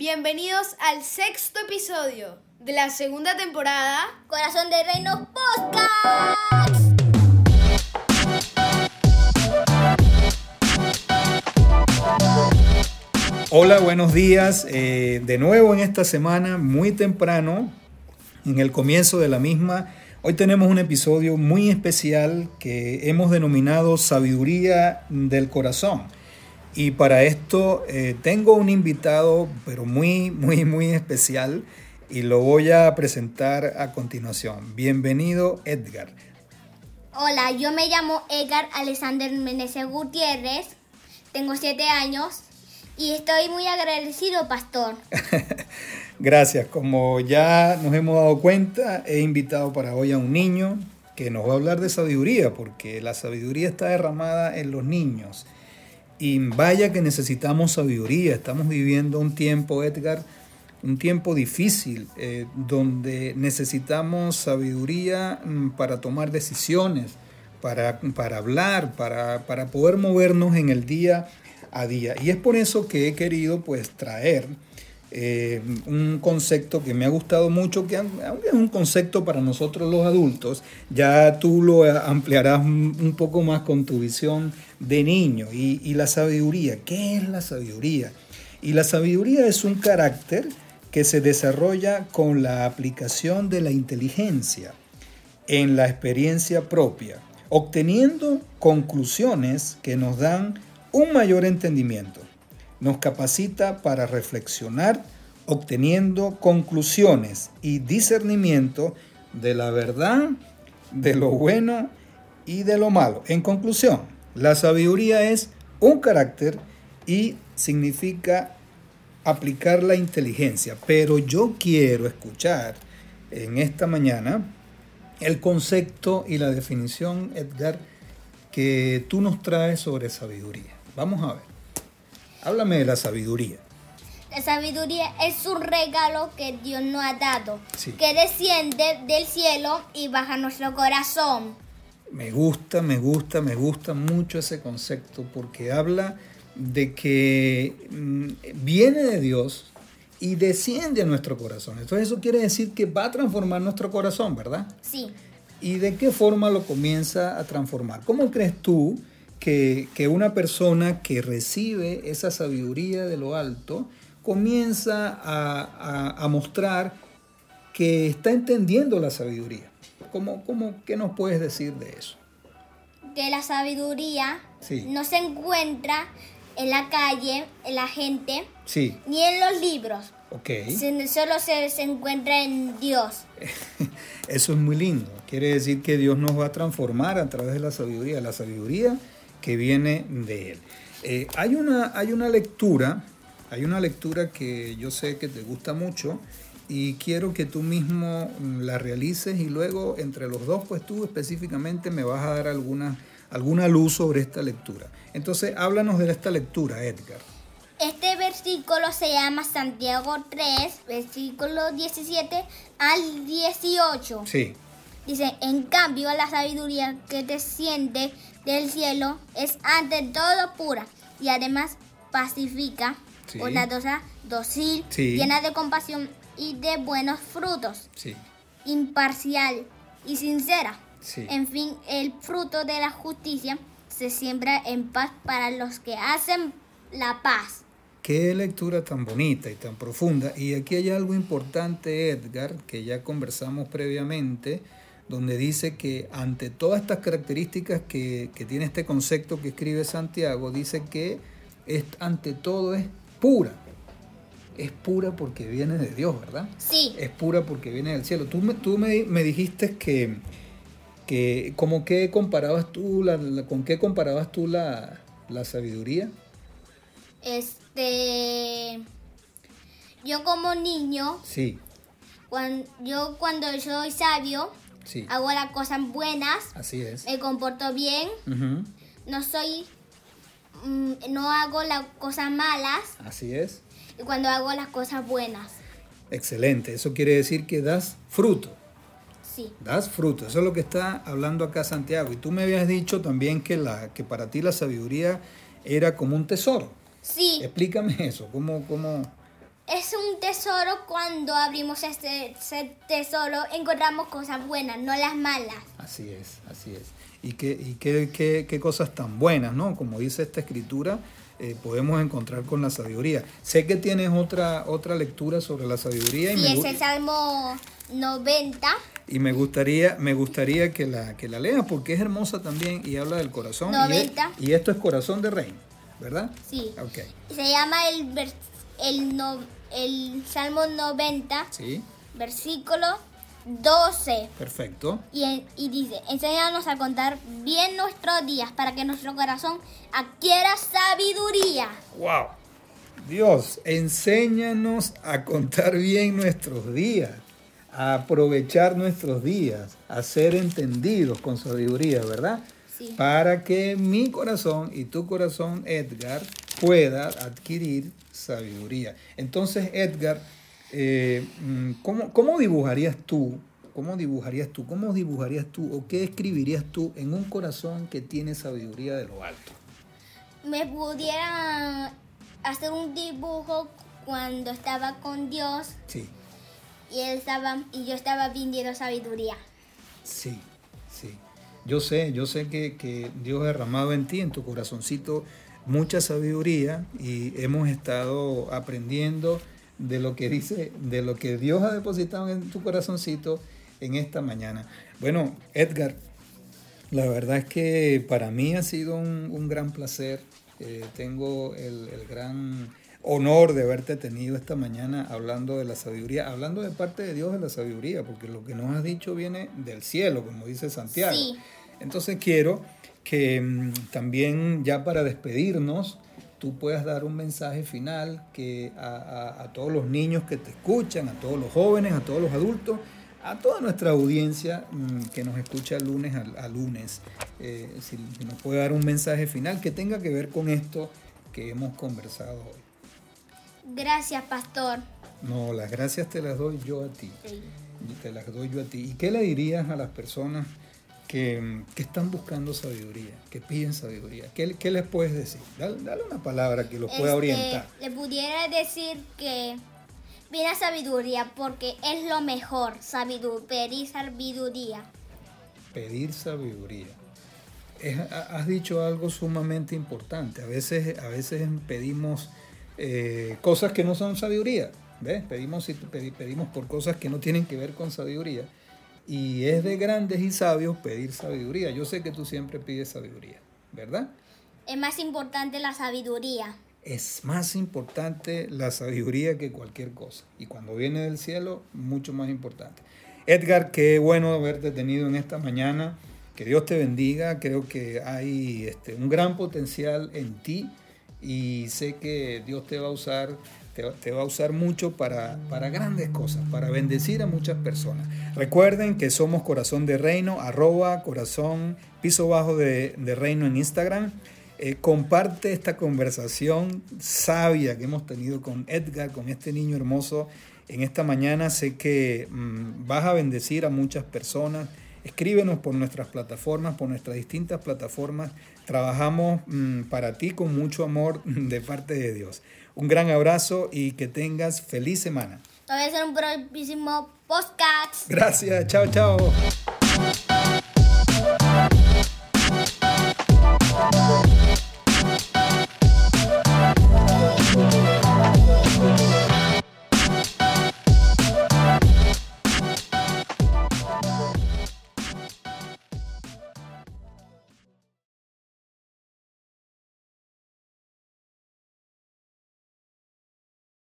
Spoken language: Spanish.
Bienvenidos al sexto episodio de la segunda temporada. Corazón de Reino Podcast. Hola, buenos días. Eh, de nuevo en esta semana, muy temprano, en el comienzo de la misma. Hoy tenemos un episodio muy especial que hemos denominado Sabiduría del Corazón. Y para esto eh, tengo un invitado, pero muy, muy, muy especial, y lo voy a presentar a continuación. Bienvenido, Edgar. Hola, yo me llamo Edgar Alexander Meneses Gutiérrez, tengo siete años y estoy muy agradecido, pastor. Gracias. Como ya nos hemos dado cuenta, he invitado para hoy a un niño que nos va a hablar de sabiduría, porque la sabiduría está derramada en los niños. Y vaya que necesitamos sabiduría. Estamos viviendo un tiempo, Edgar, un tiempo difícil, eh, donde necesitamos sabiduría mm, para tomar decisiones, para, para hablar, para, para, poder movernos en el día a día. Y es por eso que he querido pues traer eh, un concepto que me ha gustado mucho, que aunque es un concepto para nosotros los adultos, ya tú lo ampliarás un poco más con tu visión de niño y, la sabiduría. ¿Qué es la sabiduría? Y la sabiduría es un carácter que se desarrolla con la aplicación de la inteligencia en la experiencia propia, obteniendo conclusiones que nos dan un mayor entendimiento. Nos capacita para reflexionar, obteniendo conclusiones y discernimiento de la verdad, de lo bueno y de lo malo. En conclusión, la sabiduría es un carácter y significa aplicar la inteligencia. Pero yo quiero escuchar en esta mañana el concepto y la definición, Edgar, que tú nos traes sobre sabiduría. Vamos a ver. Háblame de la sabiduría. La sabiduría es un regalo que Dios nos ha dado, que desciende del cielo y baja nuestro corazón. Me gusta, me gusta, me gusta mucho ese concepto porque habla de que mm, viene de Dios y desciende a nuestro corazón. Entonces eso quiere decir que va a transformar nuestro corazón, ¿verdad? Sí. ¿Y de qué forma lo comienza a transformar? ¿Cómo crees tú que, una persona que recibe esa sabiduría de lo alto comienza a, mostrar que está entendiendo la sabiduría? ¿Cómo, cómo, ¿Qué nos puedes decir de eso? Que la sabiduría no se encuentra en la calle, en la gente, sí. ni en los libros. Okay. Solo se, se, encuentra en Dios. Eso es muy lindo. Quiere decir que Dios nos va a transformar a través de la sabiduría. La sabiduría que viene de Él. Eh, hay, una, hay una lectura, hay una lectura que yo sé que te gusta mucho y quiero que tú mismo la realices y luego entre los dos, pues tú específicamente me vas a dar alguna, alguna luz sobre esta lectura. Entonces, háblanos de esta lectura, Edgar. Este versículo se llama Santiago 3, versículo 17 al 18. Sí. Dice, en cambio, la sabiduría que desciende del cielo es ante todo pura y además pacífica, sí. bondadosa, dócil, llena de compasión y de buenos frutos, imparcial y sincera. En fin, el fruto de la justicia se siembra en paz para los que hacen la paz. Qué lectura tan bonita y tan profunda. Y aquí hay algo importante, Edgar, que ya conversamos previamente, donde dice que ante todas estas características que, tiene este concepto que escribe Santiago, dice que es, ante todo es pura. Es pura porque viene de Dios, ¿verdad? Sí. Es pura porque viene del cielo. Tú me, tú me, dijiste que, que como que comparabas tú, la, ¿con qué comparabas tú la, la sabiduría? Este. Yo como niño. Sí. Cuando, yo cuando soy sabio, hago las cosas buenas. Así es. Me comporto bien. No soy. Mm, no hago las cosas malas. Así es. Cuando hago las cosas buenas. Excelente. Eso quiere decir que das fruto. Sí. Das fruto. Eso es lo que está hablando acá Santiago. Y tú me habías dicho también que, la, que para ti la sabiduría era como un tesoro. Sí. Explícame eso, ¿cómo...? cómo... es un tesoro cuando abrimos este, tesoro, encontramos cosas buenas, no las malas. Así es, así es. Y qué, y qué, qué, qué cosas tan buenas, ¿no? Como dice esta escritura, eh, podemos encontrar con la sabiduría. Sé que tienes otra, otra lectura sobre la sabiduría. Y sí, es el Salmo 90. Y me gustaría, me gustaría que la, que la leas porque es hermosa también y habla del corazón. 90. Y, esto es corazón de reino, ¿verdad? Sí. Okay. Se llama el, el, no, el Salmo 90, ¿Sí? versículo 12. Perfecto. Y, y, dice, enséñanos a contar bien nuestros días para que nuestro corazón adquiera sabiduría. ¡Wow! Dios, enséñanos a contar bien nuestros días, a aprovechar nuestros días, a ser entendidos con sabiduría, ¿verdad? Sí. Para que mi corazón y tu corazón, Edgar, pueda adquirir sabiduría. Entonces, Edgar, eh, mm, ¿cómo, dibujarías tú? ¿Cómo dibujarías tú? ¿Cómo dibujarías tú o qué escribirías tú en un corazón que tiene sabiduría de lo alto? Me pudiera hacer un dibujo cuando estaba con Dios. Sí. Y él estaba y yo estaba viendo sabiduría. Sí, sí. Yo sé, yo sé que, que Dios ha derramado en ti, en tu corazoncito, mucha sabiduría y hemos estado aprendiendo de lo que dice, de lo que Dios ha depositado en tu corazoncito en esta mañana. Bueno, Edgar, la verdad es que para mí ha sido un, gran placer. Eh, tengo el, gran honor de haberte tenido esta mañana hablando de la sabiduría, hablando de parte de Dios de la sabiduría, porque lo que nos has dicho viene del cielo, como dice Santiago. Entonces quiero que mm, también ya para despedirnos, tú puedas dar un mensaje final que a, todos los niños que te escuchan, a todos los jóvenes, a todos los adultos, a toda nuestra audiencia mm, que nos escucha lunes a, lunes, eh, si, nos puede dar un mensaje final que tenga que ver con esto que hemos conversado hoy. Gracias, pastor. No, las gracias te las doy yo a ti. Te las doy yo a ti. ¿Y qué le dirías a las personas? Que, están buscando sabiduría, que piden sabiduría. ¿Qué, qué les puedes decir? Dale, una palabra que los pueda este, orientar. Le pudiera decir que pida sabiduría porque es lo mejor, pedir sabiduría. Pedir sabiduría. has dicho algo sumamente importante. A veces, a veces pedimos eh, cosas que no son sabiduría. ¿Ves? Pedimos, pedimos por cosas que no tienen que ver con sabiduría. Y es de grandes y sabios pedir sabiduría. Yo sé que tú siempre pides sabiduría, ¿verdad? Es más importante la sabiduría. Es más importante la sabiduría que cualquier cosa. Y cuando viene del cielo, mucho más importante. Edgar, qué bueno haberte tenido en esta mañana. Que Dios te bendiga. Creo que hay este, un gran potencial en ti y sé que Dios te va a usar te, va a usar mucho para, para, grandes cosas, para bendecir a muchas personas. Recuerden que somos Corazón de Reino, arroba corazón piso bajo de, Reino en Instagram. Eh, comparte esta conversación sabia que hemos tenido con Edgar, con este niño hermoso en esta mañana. Sé que mm, vas a bendecir a muchas personas. Escríbenos por nuestras plataformas, por nuestras distintas plataformas. Trabajamos mm, para ti con mucho amor de parte de Dios. Un gran abrazo y que tengas feliz semana. Te voy a hacer un próximo podcast. Gracias, chao, chao.